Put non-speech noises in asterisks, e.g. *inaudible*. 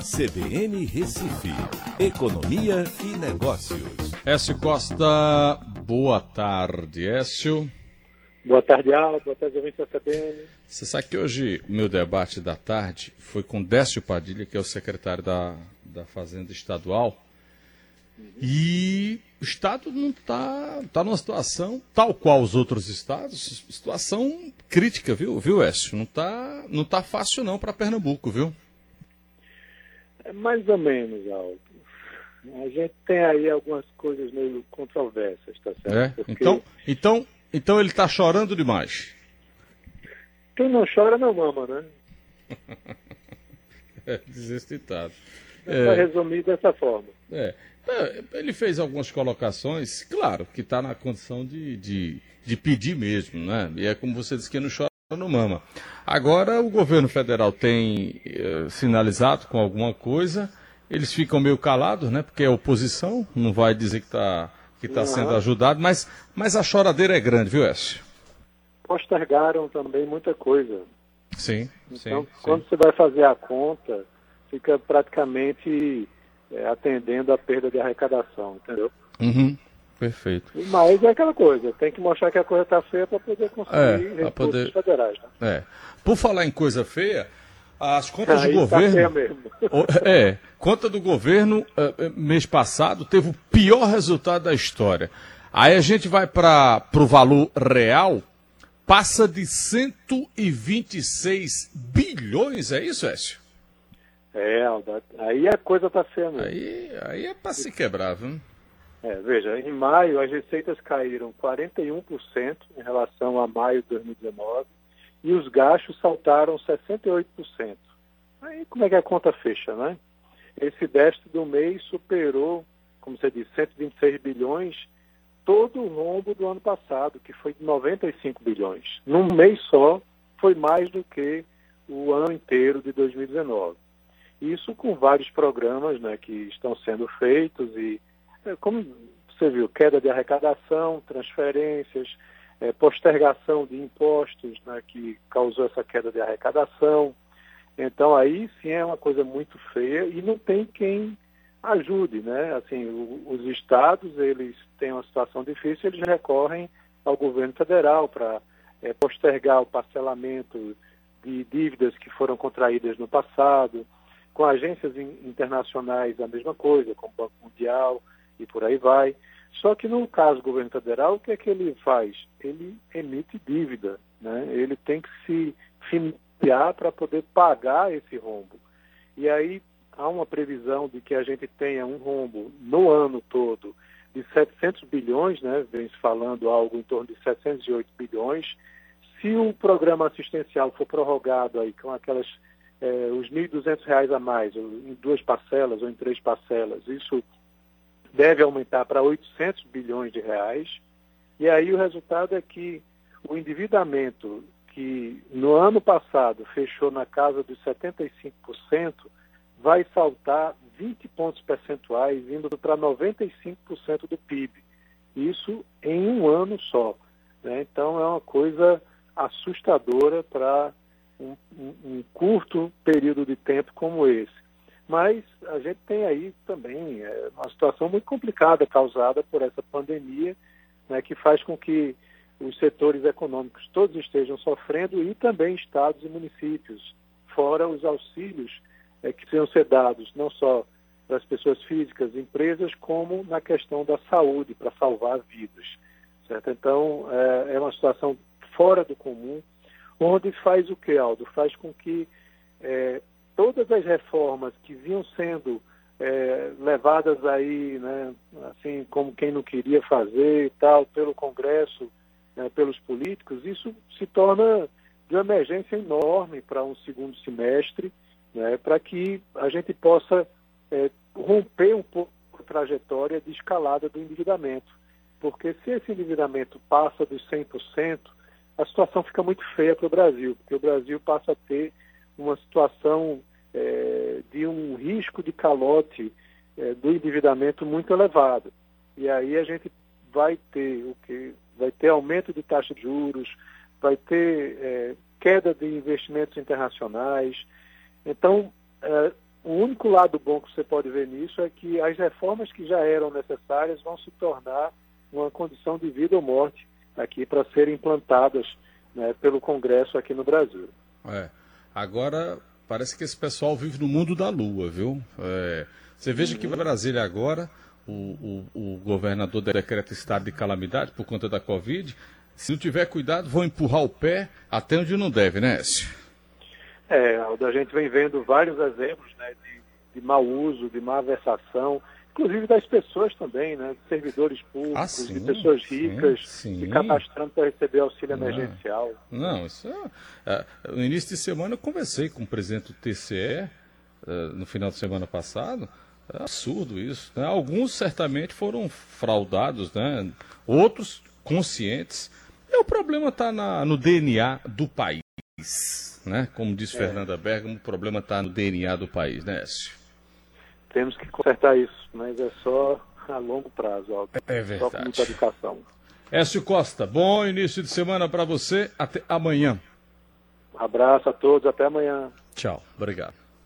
CBN Recife, Economia e Negócios. Écio Costa, boa tarde, Écio. Boa tarde, Alba. Boa tarde, ouvintes da CBN. Você sabe que hoje o meu debate da tarde foi com Décio Padilha, que é o secretário da, da Fazenda Estadual. E o Estado não está tá numa situação, tal qual os outros estados, situação crítica, viu, viu Écio? Não está não tá fácil não para Pernambuco, viu? É mais ou menos, Aldo. A gente tem aí algumas coisas meio controversas, tá certo? É? Porque... Então, então, então ele está chorando demais. Quem não chora não mama, né? *laughs* é, desestitado. É, resumir dessa forma. É. é. Ele fez algumas colocações, claro, que está na condição de, de, de, pedir mesmo, né? E é como você disse, que não chora, não mama. Agora o governo federal tem eh, sinalizado com alguma coisa, eles ficam meio calados, né? Porque é oposição, não vai dizer que está que tá uhum. sendo ajudado, mas, mas a choradeira é grande, viu, Écio? Postergaram também muita coisa. Sim, então, sim, quando sim. você vai fazer a conta, fica praticamente é, atendendo a perda de arrecadação, entendeu? Uhum, perfeito. Mas é aquela coisa, tem que mostrar que a coisa está feia para poder conseguir é, recursos poder... federais. Né? É. Por falar em coisa feia, as contas Aí do tá governo. mesmo. *laughs* É, conta do governo uh, mês passado teve o pior resultado da história. Aí a gente vai para o valor real, passa de 126 bilhões, é isso, Écio? É, Alda, aí a coisa está mesmo. Aí, aí é para se quebrar, viu? É, veja, em maio as receitas caíram 41% em relação a maio de 2019 e os gastos saltaram 68%. Aí como é que a conta fecha, né? Esse déficit do mês superou, como você disse, 126 bilhões, todo o rombo do ano passado, que foi de 95 bilhões. Num mês só, foi mais do que o ano inteiro de 2019. Isso com vários programas né, que estão sendo feitos e, como você viu, queda de arrecadação, transferências, é, postergação de impostos né, que causou essa queda de arrecadação. Então aí sim é uma coisa muito feia e não tem quem ajude, né? Assim, o, os estados eles têm uma situação difícil, eles recorrem ao governo federal para é, postergar o parcelamento de dívidas que foram contraídas no passado com agências internacionais a mesma coisa, como o Banco Mundial e por aí vai. Só que no caso do governo federal, o que é que ele faz? Ele emite dívida, né? Ele tem que se financiar para poder pagar esse rombo. E aí há uma previsão de que a gente tenha um rombo no ano todo de 700 bilhões, né? Vem se falando algo em torno de 708 bilhões. Se o programa assistencial for prorrogado aí com aquelas é, os R$ 1.200 a mais, em duas parcelas ou em três parcelas, isso deve aumentar para 800 bilhões de reais. E aí o resultado é que o endividamento que no ano passado fechou na casa dos 75%, vai saltar 20 pontos percentuais, indo para 95% do PIB. Isso em um ano só. Né? Então é uma coisa assustadora para um, um, um, curto período de tempo como esse. Mas a gente tem aí também é, uma situação muito complicada causada por essa pandemia, né, que faz com que os setores econômicos todos estejam sofrendo e também estados e municípios, fora os auxílios é, que precisam ser dados não só para as pessoas físicas, empresas, como na questão da saúde, para salvar vidas. Certo? Então, é, é uma situação fora do comum, onde faz o que, Aldo? Faz com que é, todas as reformas que vinham sendo é, levadas aí, né, assim como quem não queria fazer e tal, pelo Congresso, né, pelos políticos, isso se torna de uma emergência enorme para um segundo semestre, né, para que a gente possa é, romper um pouco a trajetória de escalada do endividamento. Porque se esse endividamento passa dos 100%, a situação fica muito feia para o Brasil, porque o Brasil passa a ter uma situação é, de um risco de calote é, do endividamento muito elevado. E aí a gente vai ter o que vai ter aumento de taxa de juros, vai ter é, queda de investimentos internacionais. Então, é, o único lado bom que você pode ver nisso é que as reformas que já eram necessárias vão se tornar uma condição de vida ou morte aqui para serem implantadas né, pelo Congresso aqui no Brasil. É. Agora, parece que esse pessoal vive no mundo da lua, viu? É, você veja que em Brasília agora, o, o, o governador decreta estado de calamidade por conta da Covid. Se não tiver cuidado, vão empurrar o pé até onde não deve, né, Écio? É, a gente vem vendo vários exemplos né, de, de mau uso, de má versação, inclusive das pessoas também, né, de servidores públicos, ah, sim, de pessoas ricas, sim, sim. se cadastrando para receber auxílio não, emergencial. Não, isso é, é, No início de semana eu conversei com o presidente do TCE, é, no final de semana passado, é absurdo isso. Né? Alguns certamente foram fraudados, né? outros conscientes. E o problema está no DNA do país. Né? Como diz é. Fernanda Bergamo, o problema está no DNA do país, né, Écio? Temos que consertar isso, mas é só a longo prazo, ó. É verdade. Só com muita educação. Écio Costa, bom início de semana para você. Até amanhã. Um abraço a todos, até amanhã. Tchau, obrigado.